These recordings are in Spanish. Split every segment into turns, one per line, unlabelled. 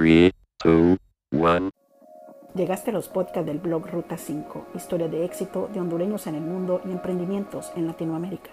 3, 2, 1.
Llegaste a los podcasts del blog Ruta 5, historia de éxito de hondureños en el mundo y emprendimientos en Latinoamérica.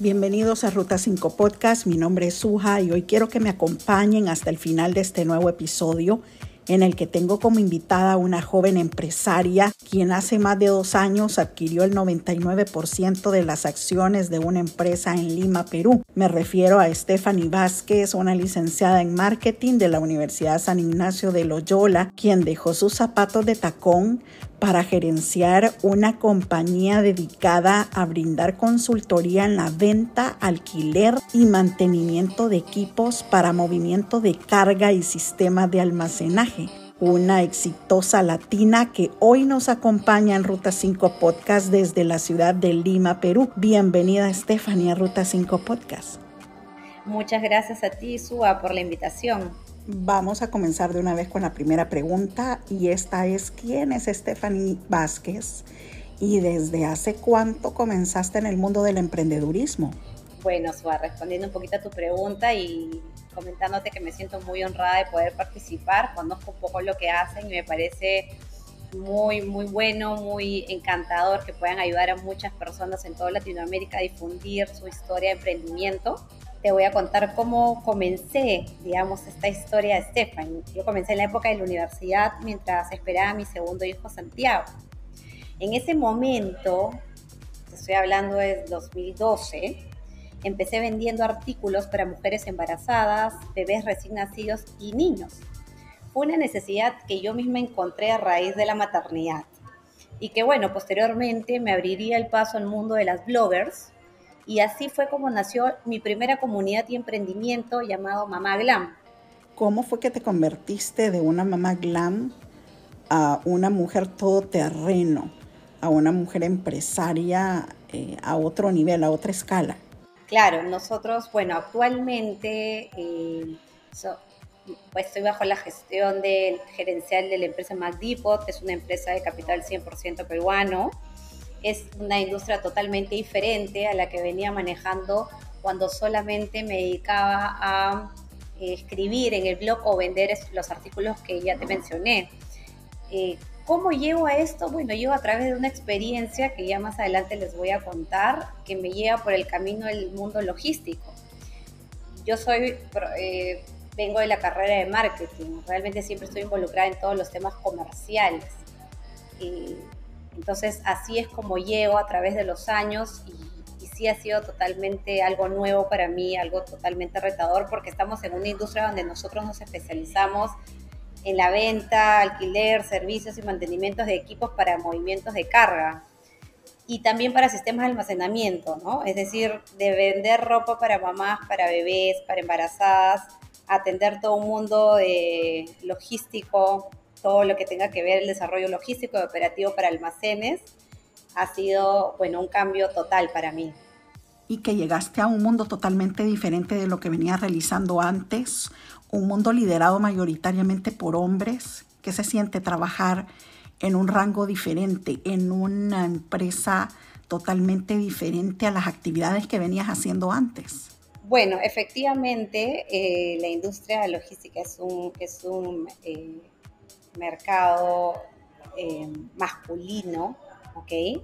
Bienvenidos a Ruta 5 Podcast, mi nombre es Suja y hoy quiero que me acompañen hasta el final de este nuevo episodio en el que tengo como invitada a una joven empresaria quien hace más de dos años adquirió el 99% de las acciones de una empresa en Lima, Perú. Me refiero a Stephanie Vázquez, una licenciada en marketing de la Universidad San Ignacio de Loyola, quien dejó sus zapatos de tacón para gerenciar una compañía dedicada a brindar consultoría en la venta, alquiler y mantenimiento de equipos para movimiento de carga y sistemas de almacenaje. Una exitosa latina que hoy nos acompaña en Ruta 5 Podcast desde la ciudad de Lima, Perú. Bienvenida Stephanie Ruta 5 Podcast.
Muchas gracias a ti, Suba, por la invitación.
Vamos a comenzar de una vez con la primera pregunta y esta es, ¿quién es Stephanie Vázquez y desde hace cuánto comenzaste en el mundo del emprendedurismo?
Bueno, Suba, respondiendo un poquito a tu pregunta y comentándote que me siento muy honrada de poder participar, conozco un poco lo que hacen y me parece muy, muy bueno, muy encantador que puedan ayudar a muchas personas en toda Latinoamérica a difundir su historia de emprendimiento te voy a contar cómo comencé, digamos, esta historia de Stephanie. Yo comencé en la época de la universidad mientras esperaba a mi segundo hijo Santiago. En ese momento, estoy hablando de 2012, empecé vendiendo artículos para mujeres embarazadas, bebés recién nacidos y niños. Fue una necesidad que yo misma encontré a raíz de la maternidad y que bueno, posteriormente me abriría el paso al mundo de las bloggers y así fue como nació mi primera comunidad y emprendimiento llamado Mamá Glam.
¿Cómo fue que te convertiste de una mamá glam a una mujer todoterreno, a una mujer empresaria eh, a otro nivel, a otra escala?
Claro, nosotros, bueno, actualmente eh, pues estoy bajo la gestión del gerencial de la empresa MacDepot, es una empresa de capital 100% peruano es una industria totalmente diferente a la que venía manejando cuando solamente me dedicaba a eh, escribir en el blog o vender los artículos que ya te mencioné. Eh, ¿Cómo llevo a esto? Bueno, llevo a través de una experiencia que ya más adelante les voy a contar, que me lleva por el camino del mundo logístico. Yo soy, eh, vengo de la carrera de marketing, realmente siempre estoy involucrada en todos los temas comerciales. Entonces así es como llego a través de los años y, sí ha sido totalmente algo nuevo para mí, algo totalmente retador porque estamos en una industria donde nosotros nos especializamos en la venta, alquiler, servicios y mantenimientos de equipos para movimientos de carga y también para sistemas de almacenamiento, ¿no? Es decir, de vender ropa para mamás, para bebés, para embarazadas, atender todo un mundo de logístico, todo lo que tenga que ver el desarrollo logístico y operativo para almacenes, ha sido, bueno, un cambio total para mí.
Y que llegaste a un mundo totalmente diferente de lo que venías realizando antes, un mundo liderado mayoritariamente por hombres, que se siente trabajar en un rango diferente, en una empresa totalmente diferente a las actividades que venías haciendo antes.
Bueno, efectivamente, eh, la industria logística es un, es un eh, mercado eh, masculino, ¿ok?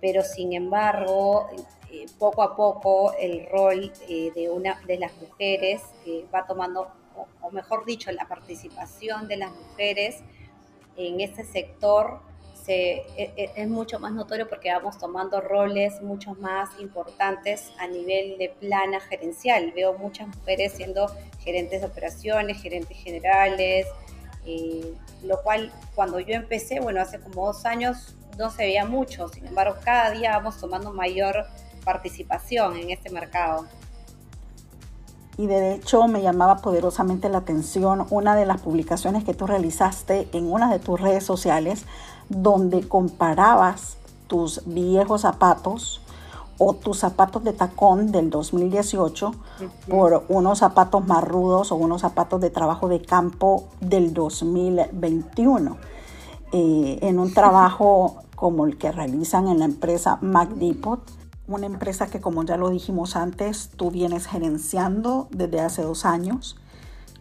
Pero sin embargo, eh, poco a poco el rol eh, de, una, de las mujeres va tomando, o, mejor dicho, la participación de las mujeres en este sector se, e, e, es, mucho más notorio porque vamos tomando roles mucho más importantes a nivel de plana gerencial. Veo muchas mujeres siendo gerentes de operaciones, gerentes generales, eh, lo cual cuando yo empecé, bueno, hace como dos años no se veía mucho, sin embargo cada día vamos tomando mayor participación en este mercado.
Y de hecho me llamaba poderosamente la atención una de las publicaciones que tú realizaste en una de tus redes sociales donde comparabas tus viejos zapatos o tus zapatos de tacón del 2018 por unos zapatos más rudos o unos zapatos de trabajo de campo del 2021. Eh, en un trabajo como el que realizan en la empresa MacDepot, una empresa que como ya lo dijimos antes, tú vienes gerenciando desde hace dos años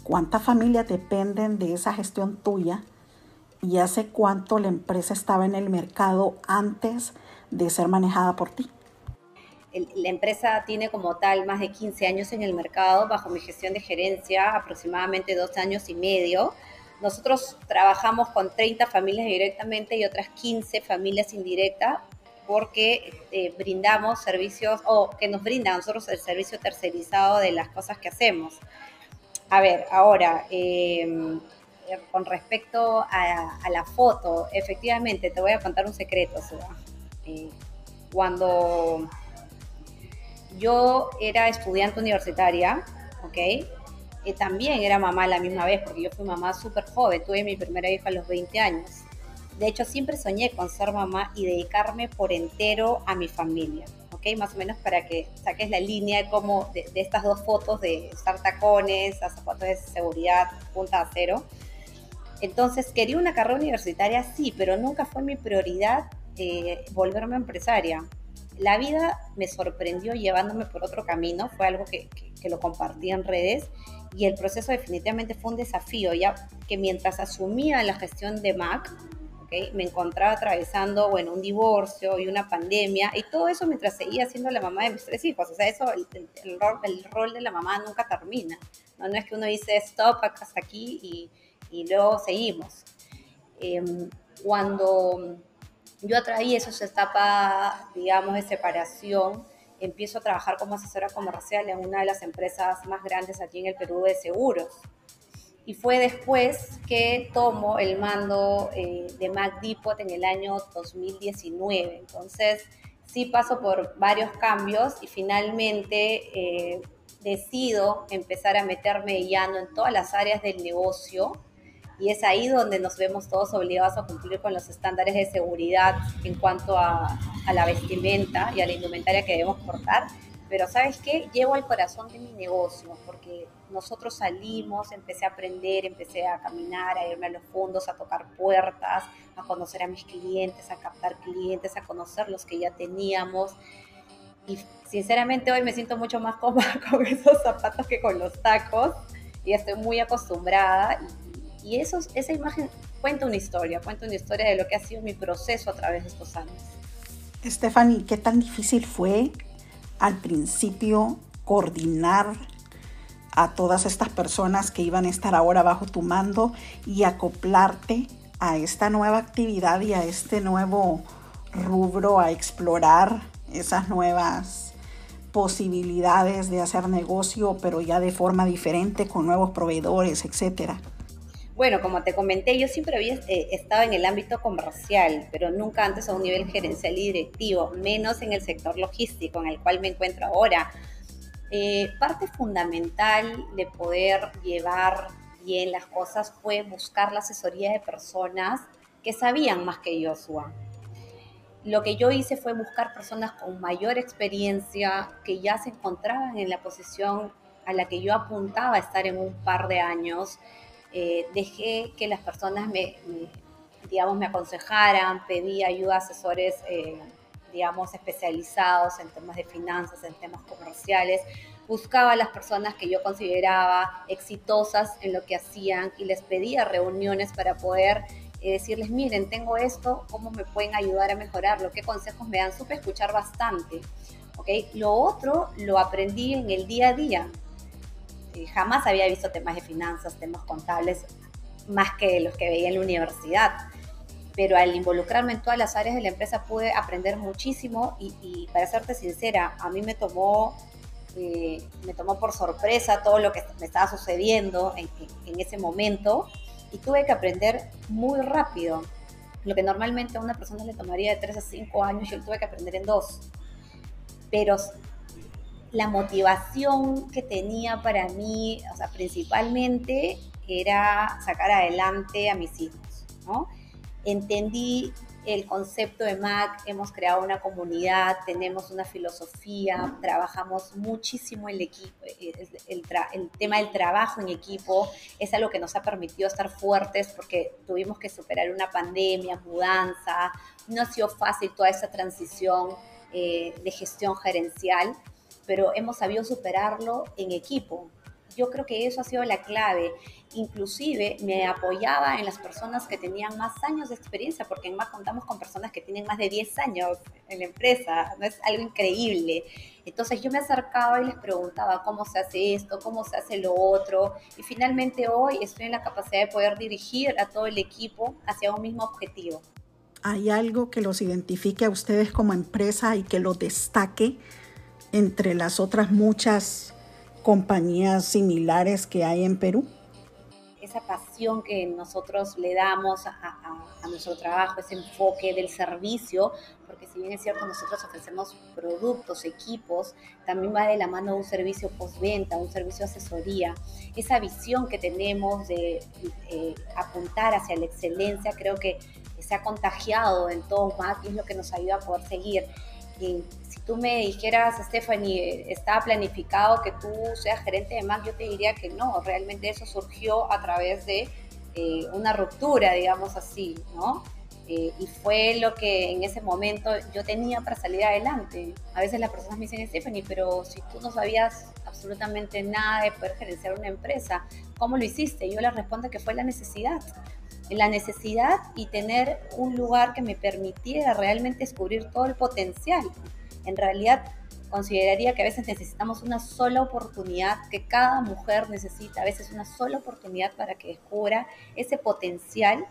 ¿Cuántas familias dependen de esa gestión tuya? ¿Y hace cuánto la empresa estaba en el mercado antes de ser manejada por ti?
La empresa tiene como tal más de 15 años en el mercado, bajo mi gestión de gerencia aproximadamente dos años y medio. Nosotros trabajamos con 30 familias directamente y otras 15 familias indirectas porque eh, brindamos servicios o que nos brinda a nosotros el servicio tercerizado de las cosas que hacemos. A ver, ahora, em, con respecto a, la foto, efectivamente, te voy a contar un secreto. Eh, cuando yo era estudiante universitaria, ¿ok? También era mamá la misma vez, porque yo fui mamá súper joven, tuve mi primera hija a los 20 años. De hecho, siempre soñé con ser mamá y dedicarme por entero a mi familia, ¿ok? Más o menos para que saques la línea como de, estas dos fotos de estar tacones, a zapatos de seguridad, punta a cero. Entonces, quería una carrera universitaria, sí, pero nunca fue mi prioridad eh, volverme empresaria la vida me sorprendió llevándome por otro camino, fue algo que, lo compartí en redes y el proceso definitivamente fue un desafío, ya que mientras asumía la gestión de Mac, me encontraba atravesando, bueno, un divorcio y una pandemia, y todo eso mientras seguía siendo la mamá de mis tres hijos. O sea, eso, el, el, rol, de la mamá nunca termina. No, no es que uno dice stop hasta aquí y, y luego seguimos. Em, cuando yo atraí esa etapa, digamos, de separación. Empiezo a trabajar como asesora comercial en una de las empresas más grandes aquí en el Perú de seguros. Y fue después que tomo el mando eh, de Mac Depot en el año 2019. Entonces, sí paso por varios cambios y finalmente eh, decido empezar a meterme llano en todas las áreas del negocio y es ahí donde nos vemos todos obligados a cumplir con los estándares de seguridad en cuanto a, a la vestimenta y a la indumentaria que debemos portar. Pero sabes qué, llevo al corazón de mi negocio, porque nosotros salimos, empecé a aprender, empecé a caminar, a irme a los fondos, a tocar puertas, a conocer a mis clientes, a captar clientes, a conocer los que ya teníamos. Y sinceramente hoy me siento mucho más cómoda con esos zapatos que con los tacos y estoy muy acostumbrada y eso, esa imagen cuenta una historia, cuenta una historia de lo que ha sido mi proceso a través de estos años.
Stephanie, ¿qué tan difícil fue al principio coordinar a todas estas personas que iban a estar ahora bajo tu mando y acoplarte a esta nueva actividad y a este nuevo rubro, a explorar esas nuevas posibilidades de hacer negocio, pero ya de forma diferente, con nuevos proveedores, etcétera?
Bueno, como te comenté, yo siempre había eh, estado en el ámbito comercial, pero nunca antes a un nivel gerencial y directivo, menos en el sector logístico en el cual me encuentro ahora. Eh, parte fundamental de poder llevar bien las cosas fue buscar la asesoría de personas que sabían más que yo. Lo que yo hice fue buscar personas con mayor experiencia que ya se encontraban en la posición a la que yo apuntaba a estar en un par de años eh, dejé que las personas me, digamos, me aconsejaran, pedí ayuda a asesores, eh, digamos, especializados en temas de finanzas, en temas comerciales, buscaba a las personas que yo consideraba exitosas en lo que hacían y les pedía reuniones para poder eh, decirles, miren, tengo esto, ¿cómo me pueden ayudar a mejorarlo? ¿Qué consejos me dan? Supe escuchar bastante. ¿okay? Lo otro lo aprendí en el día a día jamás había visto temas de finanzas, temas contables, más que los que veía en la universidad. Pero al involucrarme en todas las áreas de la empresa pude aprender muchísimo y, para serte sincera, a mí me tomó, eh, me tomó por sorpresa todo lo que me estaba sucediendo en, en ese momento y tuve que aprender muy rápido. Lo que normalmente a una persona le tomaría de 3 a 5 años, yo lo tuve que aprender en 2. Pero la motivación que tenía para mí, o sea, principalmente era sacar adelante a mis hijos. Entendí el concepto de MAC, hemos creado una comunidad, tenemos una filosofía, trabajamos muchísimo el equipo, el, tema del trabajo en equipo es algo que nos ha permitido estar fuertes porque tuvimos que superar una pandemia, mudanza, no ha sido fácil toda esa transición eh, de gestión gerencial, pero hemos sabido superarlo en equipo. yo creo que eso ha sido la clave. Inclusive me apoyaba en las personas que tenían más años de experiencia, porque en más contamos con personas que tienen más de 10 años en la empresa, no es algo increíble. Entonces yo me acercaba y les preguntaba cómo se hace esto, cómo se hace lo otro, y finalmente hoy estoy en la capacidad de poder dirigir a todo el equipo hacia un mismo objetivo.
¿Hay algo que los identifique a ustedes como empresa y que los destaque entre las otras muchas compañías similares que hay en Perú?
Esa pasión que nosotros le damos a, nuestro trabajo, ese enfoque del servicio, porque si bien es cierto, nosotros ofrecemos productos, equipos, también va de la mano un servicio postventa, un servicio de asesoría. Esa visión que tenemos de eh, apuntar hacia la excelencia, creo que se ha contagiado en todo más y es lo que nos ayuda a poder seguir. Y si tú me dijeras, Stephanie, estaba planificado que tú seas gerente de MAC, yo te diría que no, realmente eso surgió a través de eh, una ruptura, digamos así, ¿no? Eh, y fue lo que en ese momento yo tenía para salir adelante. A veces las personas me dicen, Stephanie, pero si tú no sabías absolutamente nada de poder gerenciar una empresa, ¿cómo lo hiciste? Yo les respondo que fue la necesidad la necesidad y tener un lugar que me permitiera realmente descubrir todo el potencial. En realidad, consideraría que a veces necesitamos una sola oportunidad, que cada mujer necesita a veces una sola oportunidad para que descubra ese potencial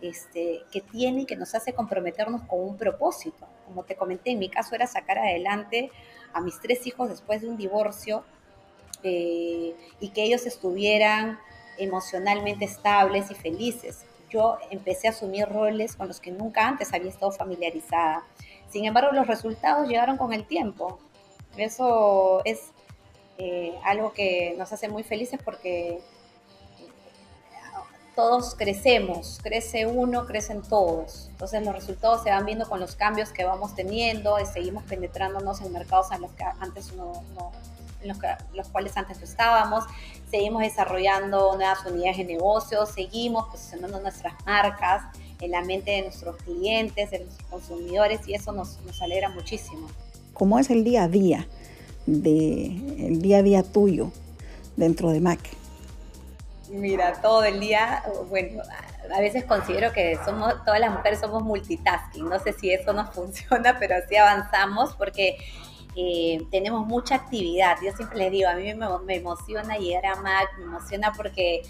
este, que tiene y que nos hace comprometernos con un propósito. Como te comenté, en mi caso era sacar adelante a mis tres hijos después de un divorcio eh, y que ellos estuvieran emocionalmente estables y felices yo empecé a asumir roles con los que nunca antes había estado familiarizada. Sin embargo, los resultados llegaron con el tiempo. Eso es eh, algo que nos hace muy felices porque todos crecemos, crece uno, crecen todos. Entonces los resultados se van viendo con los cambios que vamos teniendo y seguimos penetrándonos en mercados en los que antes no, en los, cuales antes no estábamos, seguimos desarrollando nuevas unidades de negocio, seguimos posicionando nuestras marcas en la mente de nuestros clientes, de nuestros consumidores y eso nos, nos alegra muchísimo.
¿Cómo es el día a día, de, el día a día tuyo dentro de Mac?
Mira, todo el día, bueno, a veces considero que somos, todas las mujeres somos multitasking. No sé si eso nos funciona, pero así avanzamos porque eh, tenemos mucha actividad. Yo siempre les digo, a mí me, me emociona llegar a MAC, me emociona porque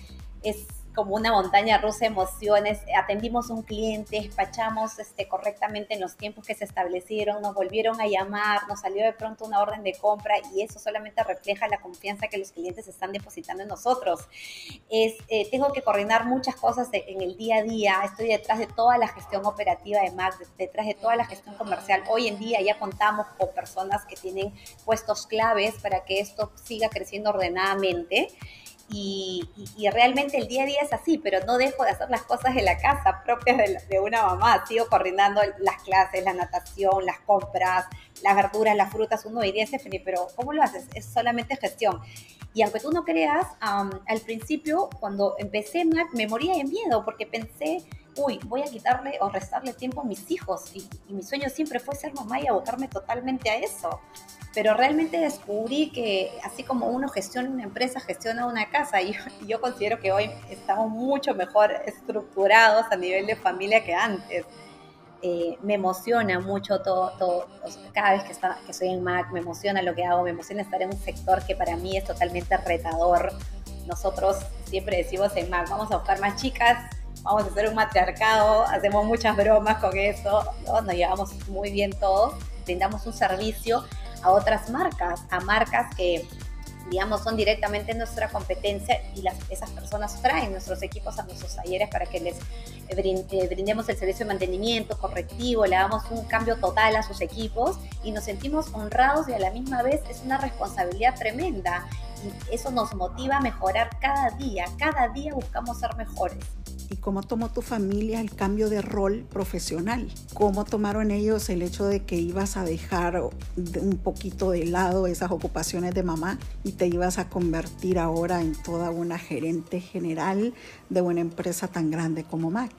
es como una montaña rusa de emociones. Atendimos un cliente, despachamos este, correctamente en los tiempos que se establecieron, nos volvieron a llamar, nos salió de pronto una orden de compra y eso solamente refleja la confianza que los clientes están depositando en nosotros. Es, eh, tengo que coordinar muchas cosas en el día a día, estoy detrás de toda la gestión operativa de MAC, detrás de toda la gestión comercial. Hoy en día ya contamos con personas que tienen puestos claves para que esto siga creciendo ordenadamente. Y, realmente el día a día es así, pero no dejo de hacer las cosas de la casa propias de, una mamá. Sigo coordinando las clases, la natación, las compras, las verduras, las frutas. Uno diría, Stephanie, pero ¿cómo lo haces? Es solamente gestión. Y aunque tú no creas, al principio, cuando empecé, me moría de miedo porque pensé, uy, voy a quitarle o restarle tiempo a mis hijos. Y, mi sueño siempre fue ser mamá y abocarme totalmente a eso pero realmente descubrí que así como uno gestiona una empresa, gestiona una casa, y yo, considero que hoy estamos mucho mejor estructurados a nivel de familia que antes. Eh, me emociona mucho todo, todo cada vez que, está, que soy en Mac, me emociona lo que hago, me emociona estar en un sector que para mí es totalmente retador. Nosotros siempre decimos en Mac, vamos a buscar más chicas, vamos a hacer un matriarcado, hacemos muchas bromas con eso, nos llevamos muy bien todos, brindamos un servicio a otras marcas, a marcas que digamos, son directamente nuestra competencia y las, esas personas traen nuestros equipos a nuestros talleres para que les eh, brindemos el servicio de mantenimiento correctivo, le damos un cambio total a sus equipos y nos sentimos honrados y a la misma vez es una responsabilidad tremenda y eso nos motiva a mejorar cada día, cada día buscamos ser mejores
y cómo tomó tu familia el cambio de rol profesional. ¿Cómo tomaron ellos el hecho de que ibas a dejar un poquito de lado esas ocupaciones de mamá y te ibas a convertir ahora en toda una gerente general de una empresa tan grande como Mac?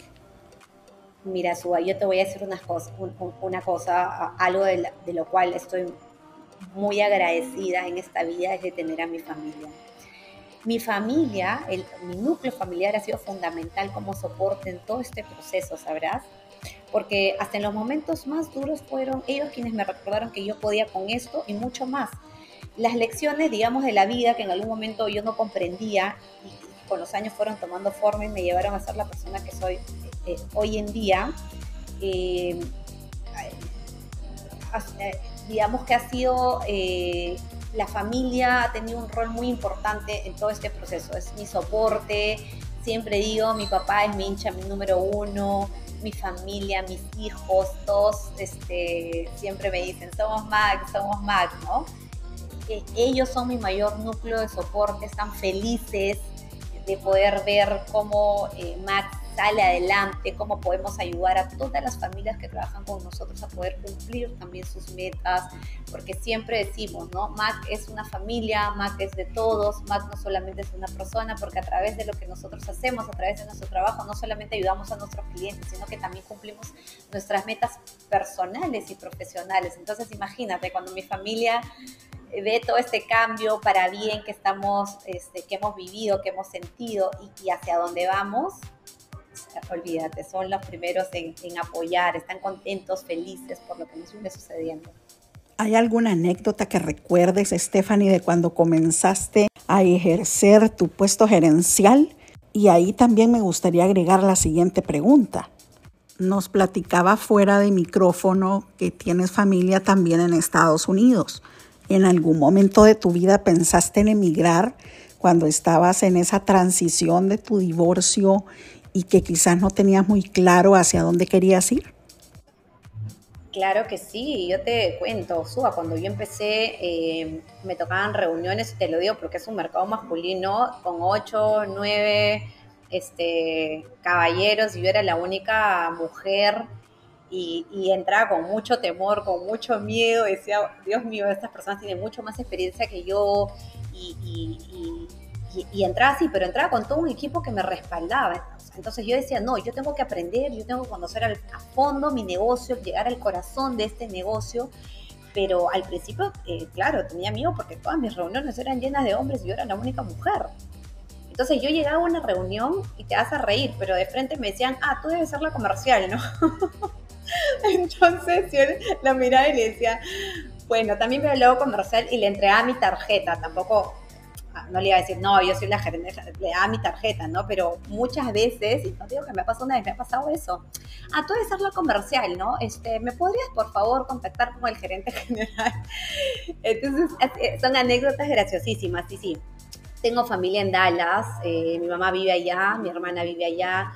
Mira, Suba, yo te voy a decir una cosa, algo de lo cual estoy muy agradecida en esta vida es de tener a mi familia mi familia, el, mi núcleo familiar ha sido fundamental como soporte en todo este proceso, ¿sabrás? Porque hasta en los momentos más duros fueron ellos quienes me recordaron que yo podía con esto y mucho más. Las lecciones, digamos, de la vida que en algún momento yo no comprendía y con los años fueron tomando forma y me llevaron a ser la persona que soy eh, hoy en día. Eh, eh, digamos que ha sido la familia ha tenido un rol muy importante en todo este proceso. Es mi soporte. Siempre digo, mi papá es mi hincha, mi número uno, mi familia, mis hijos, todos este, siempre me dicen, somos Mac, somos Mac, ¿no? ellos son mi mayor núcleo de soporte, están felices de poder ver cómo eh, Mac sale adelante, cómo podemos ayudar a todas las familias que trabajan con nosotros a poder cumplir también sus metas, porque siempre decimos, ¿no? Mac es una familia, Mac es de todos, Mac no solamente es una persona, porque a través de lo que nosotros hacemos, a través de nuestro trabajo, no solamente ayudamos a nuestros clientes, sino que también cumplimos nuestras metas personales y profesionales. Entonces, imagínate, cuando mi familia ve todo este cambio para bien que estamos, este, que hemos vivido, que hemos sentido y, y hacia dónde vamos, olvídate, son los primeros en, apoyar, están contentos, felices por lo que nos viene sucediendo.
¿Hay alguna anécdota que recuerdes, Stephanie, de cuando comenzaste a ejercer tu puesto gerencial? Y ahí también me gustaría agregar la siguiente pregunta. Nos platicaba fuera de micrófono que tienes familia también en Estados Unidos. ¿En algún momento de tu vida pensaste en emigrar cuando estabas en esa transición de tu divorcio y que quizás no tenías muy claro hacia dónde querías ir?
Claro que sí, yo te cuento, Suba, cuando yo empecé eh, me tocaban reuniones, te lo digo porque es un mercado masculino con ocho, nueve este, caballeros y yo era la única mujer y, entraba con mucho temor, con mucho miedo, decía, Dios mío, estas personas tienen mucho más experiencia que yo entraba así, pero entraba con todo un equipo que me respaldaba. Entonces yo decía, no, yo tengo que aprender, yo tengo que conocer a fondo mi negocio, llegar al corazón de este negocio. Pero al principio, eh, claro, tenía miedo porque todas mis reuniones eran llenas de hombres y yo era la única mujer. Entonces yo llegaba a una reunión y te vas a reír, pero de frente me decían, ah, tú debes ser la comercial, ¿no? Entonces yo la miraba y le decía, bueno, también me hablaba comercial y le entregaba mi tarjeta, tampoco no le iba a decir, no, yo soy la gerente, le da mi tarjeta, ¿no? Pero muchas veces, y no digo que me ha pasado una vez, me ha pasado eso. Ah, tú debes ser la comercial, ¿no? Este, ¿me podrías, por favor, contactar con el gerente general? Entonces, eh, son anécdotas graciosísimas, sí, sí. Tengo familia en Dallas, eh, mi mamá vive allá, mi hermana vive allá.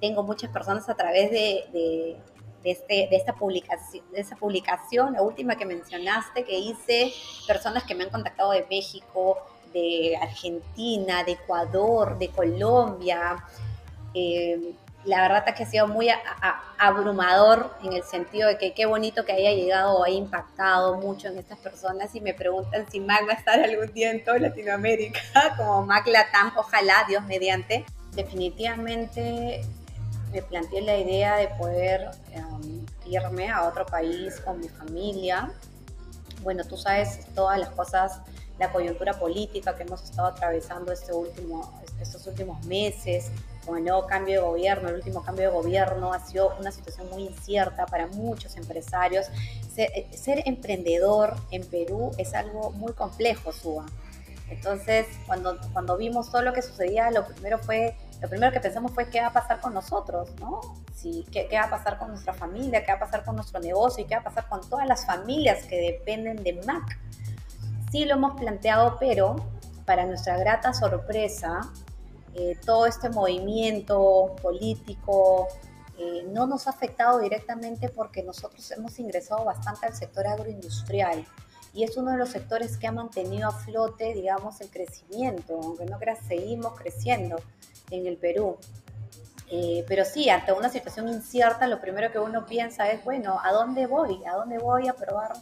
Tengo muchas personas a través de, de de, este, de, esta publicación, de esa publicación, la última que mencionaste, que hice, personas que me han contactado de México, de Argentina, de Ecuador, de Colombia. Eh, la verdad es que ha sido muy abrumador en el sentido de que qué bonito que haya llegado o haya impactado mucho en estas personas y me preguntan si Mac va a estar algún día en toda Latinoamérica, como Mac Latam, ojalá, Dios mediante. Definitivamente me planteé la idea de poder um, irme a otro país con mi familia. Bueno, tú sabes todas las cosas la coyuntura política que hemos estado atravesando este último, estos últimos meses, con el nuevo cambio de gobierno, el último cambio de gobierno ha sido una situación muy incierta para muchos empresarios. Ser, emprendedor en Perú es algo muy complejo, Suba. Entonces, cuando, cuando vimos todo lo que sucedía, lo primero fue, lo primero que pensamos fue qué va a pasar con nosotros, ¿no? Sí, qué, qué va a pasar con nuestra familia, qué va a pasar con nuestro negocio y qué va a pasar con todas las familias que dependen de Mac. Sí lo hemos planteado, pero para nuestra grata sorpresa, eh, todo este movimiento político eh, no nos ha afectado directamente porque nosotros hemos ingresado bastante al sector agroindustrial y es uno de los sectores que ha mantenido a flote, digamos, el crecimiento, aunque no creas, seguimos creciendo en el Perú. Eh, pero sí, ante una situación incierta, lo primero que uno piensa es, bueno, ¿a dónde voy? ¿A dónde voy a probar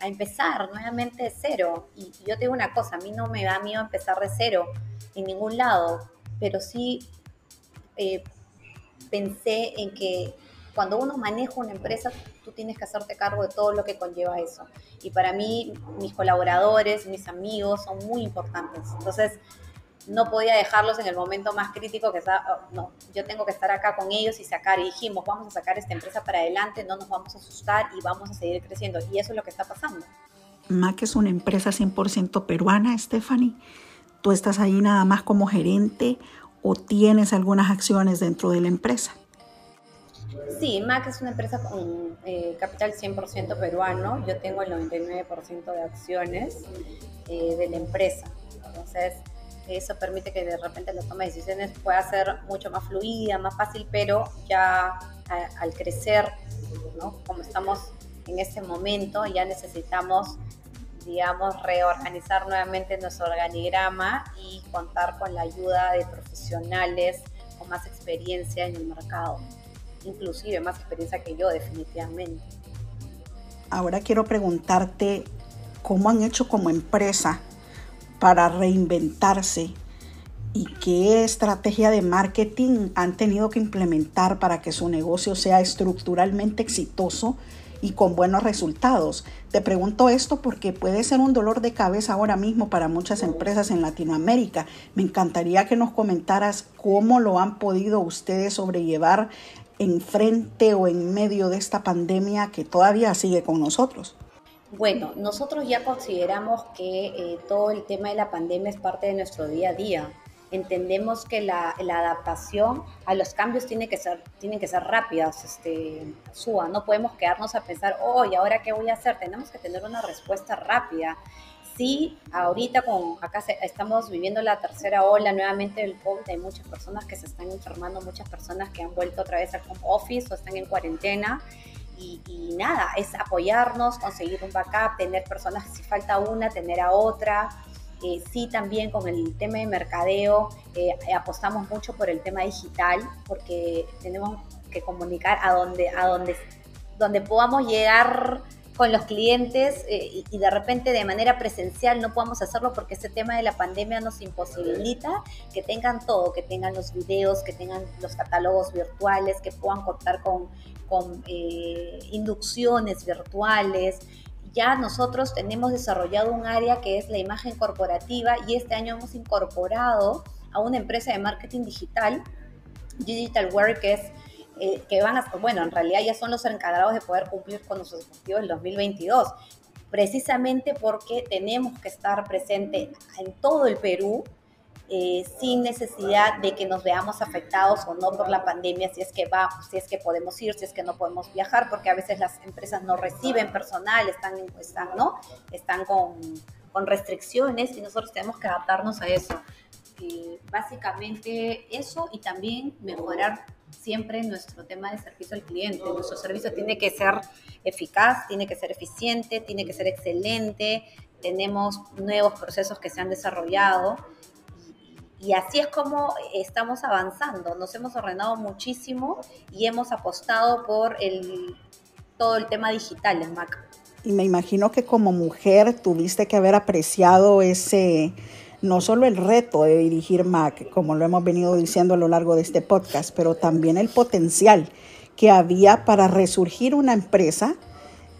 a empezar nuevamente de cero. Y, yo te digo una cosa, a mí no me da miedo empezar de cero en ningún lado, pero sí eh, pensé en que cuando uno maneja una empresa, tú tienes que hacerte cargo de todo lo que conlleva eso. Y para mí, mis colaboradores, mis amigos son muy importantes. Entonces, no podía dejarlos en el momento más crítico que está, oh, no, yo tengo que estar acá con ellos y sacar, y dijimos, vamos a sacar esta empresa para adelante, no nos vamos a asustar y vamos a seguir creciendo. Y eso es lo que está pasando.
MAC es una empresa 100% peruana, Stephanie. ¿Tú estás ahí nada más como gerente o tienes algunas acciones dentro de la empresa?
Sí, MAC es una empresa con eh, capital 100% peruano. Yo tengo el 99% de acciones eh, de la empresa. Entonces, eso permite que de repente la toma de decisiones pueda ser mucho más fluida, más fácil, pero ya al crecer, como estamos en este momento, ya necesitamos, digamos, reorganizar nuevamente nuestro organigrama y contar con la ayuda de profesionales con más experiencia en el mercado, inclusive más experiencia que yo definitivamente.
Ahora quiero preguntarte cómo han hecho como empresa para reinventarse y qué estrategia de marketing han tenido que implementar para que su negocio sea estructuralmente exitoso y con buenos resultados. Te pregunto esto porque puede ser un dolor de cabeza ahora mismo para muchas empresas en Latinoamérica. Me encantaría que nos comentaras cómo lo han podido ustedes sobrellevar en frente o en medio de esta pandemia que todavía sigue con nosotros.
Bueno, nosotros ya consideramos que eh, todo el tema de la pandemia es parte de nuestro día a día. Entendemos que la, adaptación a los cambios tiene que ser, tienen que ser rápidas, este, SUA. No podemos quedarnos a pensar, oh, ¿y ahora qué voy a hacer? Tenemos que tener una respuesta rápida. Sí, ahorita con, acá estamos viviendo la tercera ola nuevamente del COVID, hay muchas personas que se están enfermando, muchas personas que han vuelto otra vez al home office o están en cuarentena y, nada, es apoyarnos, conseguir un backup, tener personas, si falta una, tener a otra. Eh, sí, también con el tema de mercadeo, eh, apostamos mucho por el tema digital, porque tenemos que comunicar a donde, a donde, donde podamos llegar con los clientes eh, y, de repente de manera presencial no podamos hacerlo porque este tema de la pandemia nos imposibilita que tengan todo, que tengan los videos, que tengan los catálogos virtuales, que puedan contar con con eh, inducciones virtuales. Ya nosotros tenemos desarrollado un área que es la imagen corporativa y este año hemos incorporado a una empresa de marketing digital, Digital Work, que es eh, que van a, bueno, en realidad ya son los encargados de poder cumplir con nuestros objetivos del 2022, precisamente porque tenemos que estar presente en todo el Perú eh, sin necesidad de que nos veamos afectados o no por la pandemia, si es que va, si es que podemos ir, si es que no podemos viajar, porque a veces las empresas no reciben personal, están, están, ¿no? están con, con restricciones y nosotros tenemos que adaptarnos a eso. Eh, básicamente eso y también mejorar siempre nuestro tema de servicio al cliente. Nuestro servicio tiene que ser eficaz, tiene que ser eficiente, tiene que ser excelente. Tenemos nuevos procesos que se han desarrollado y así es como estamos avanzando. Nos hemos ordenado muchísimo y hemos apostado por el, todo el tema digital en Mac.
Y me imagino que como mujer tuviste que haber apreciado ese, no solo el reto de dirigir Mac, como lo hemos venido diciendo a lo largo de este podcast, pero también el potencial que había para resurgir una empresa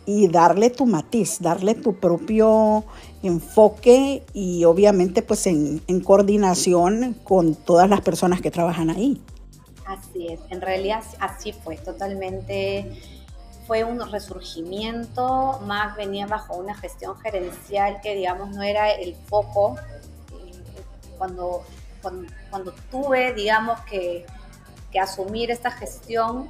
y darle tu matiz, darle tu propio enfoque y obviamente pues en, coordinación con todas las personas que trabajan ahí.
Así es, en realidad así fue, totalmente fue un resurgimiento, más venía bajo una gestión gerencial que digamos no era el foco. Cuando, cuando, tuve digamos que, que asumir esta gestión,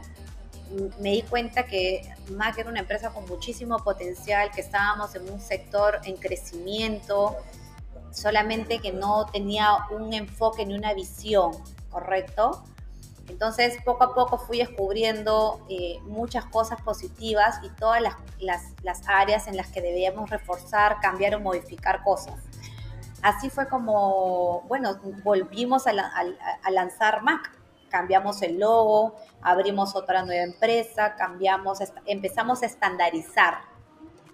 me di cuenta que Mac era una empresa con muchísimo potencial, que estábamos en un sector en crecimiento, solamente que no tenía un enfoque ni una visión, ¿correcto? Entonces, poco a poco fui descubriendo eh, muchas cosas positivas y todas las, las, áreas en las que debíamos reforzar, cambiar o modificar cosas. Así fue como, bueno, volvimos a, lanzar Mac cambiamos el logo, abrimos otra nueva empresa, cambiamos, empezamos a estandarizar,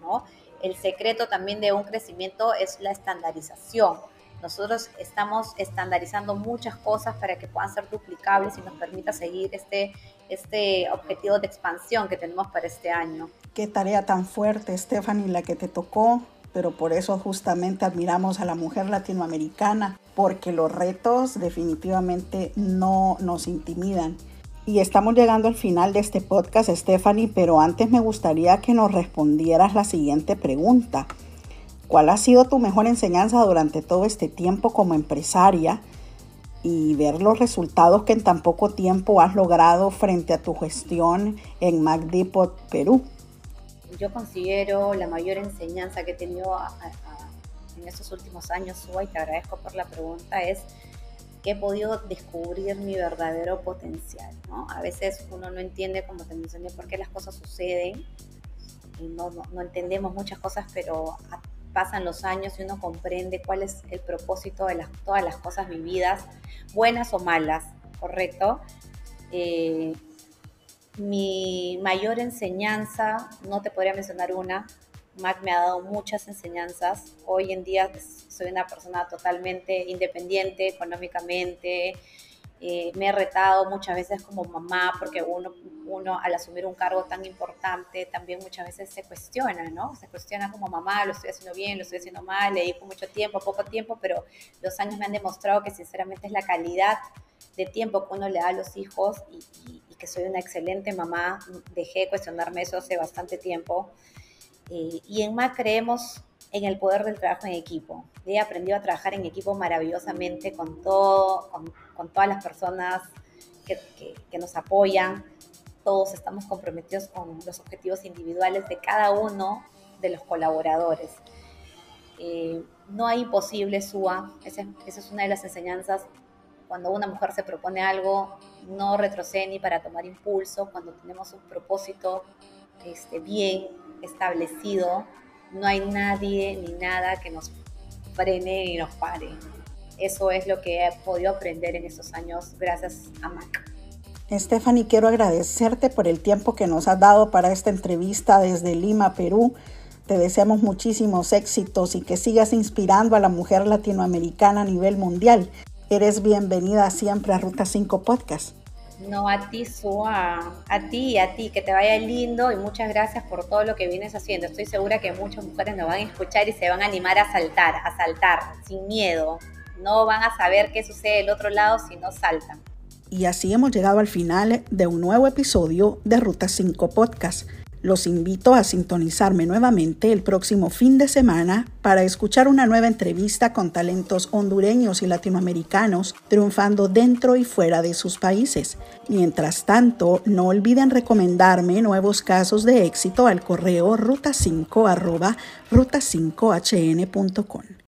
¿no? El secreto también de un crecimiento es la estandarización. Nosotros estamos estandarizando muchas cosas para que puedan ser duplicables y nos permita seguir este, este objetivo de expansión que tenemos para este año.
Qué tarea tan fuerte, Stephanie, la que te tocó pero por eso justamente admiramos a la mujer latinoamericana, porque los retos definitivamente no nos intimidan. Y estamos llegando al final de este podcast, Stephanie, pero antes me gustaría que nos respondieras la siguiente pregunta. ¿Cuál ha sido tu mejor enseñanza durante todo este tiempo como empresaria? Y ver los resultados que en tan poco tiempo has logrado frente a tu gestión en MacDepot, Perú
yo considero la mayor enseñanza que he tenido en estos últimos años, Suba, y te agradezco por la pregunta, es que he podido descubrir mi verdadero potencial. A veces uno no entiende, como te mencioné, por qué las cosas suceden, y no, no, entendemos muchas cosas, pero pasan los años y uno comprende cuál es el propósito de las, todas las cosas vividas, buenas o malas, ¿correcto? Eh, mi mayor enseñanza, no te podría mencionar una, Mac me ha dado muchas enseñanzas. Hoy en día soy una persona totalmente independiente económicamente. Eh, me he retado muchas veces como mamá porque uno, uno al asumir un cargo tan importante también muchas veces se cuestiona, ¿no? Se cuestiona como mamá, lo estoy haciendo bien, lo estoy haciendo mal, le dedico mucho tiempo, poco tiempo, pero los años me han demostrado que sinceramente es la calidad de tiempo que uno le da a los hijos y, que soy una excelente mamá. Dejé de cuestionarme eso hace bastante tiempo. Y en MAC creemos en el poder del trabajo en equipo. He aprendido a trabajar en equipo maravillosamente con, todo, con todas las personas que, que, nos apoyan. Todos estamos comprometidos con los objetivos individuales de cada uno de los colaboradores. Eh, no hay imposible, SUA. Esa, esa es una de las enseñanzas cuando una mujer se propone algo, no retrocede ni para tomar impulso, cuando tenemos un propósito este, bien establecido, no hay nadie ni nada que nos frene y nos pare. Eso es lo que he podido aprender en estos años gracias a Mac.
Stephanie, quiero agradecerte por el tiempo que nos has dado para esta entrevista desde Lima, Perú. Te deseamos muchísimos éxitos y que sigas inspirando a la mujer latinoamericana a nivel mundial. Eres bienvenida siempre a Ruta 5 Podcast.
No, a ti, Sua, a ti, a ti, que te vaya lindo y muchas gracias por todo lo que vienes haciendo. Estoy segura que muchas mujeres nos van a escuchar y se van a animar a saltar, a saltar, sin miedo. No van a saber qué sucede del otro lado si no saltan.
Y así hemos llegado al final de un nuevo episodio de Ruta 5 Podcast. Los invito a sintonizarme nuevamente el próximo fin de semana para escuchar una nueva entrevista con talentos hondureños y latinoamericanos triunfando dentro y fuera de sus países. Mientras tanto, no olviden recomendarme nuevos casos de éxito al correo ruta5 ruta5hn.com.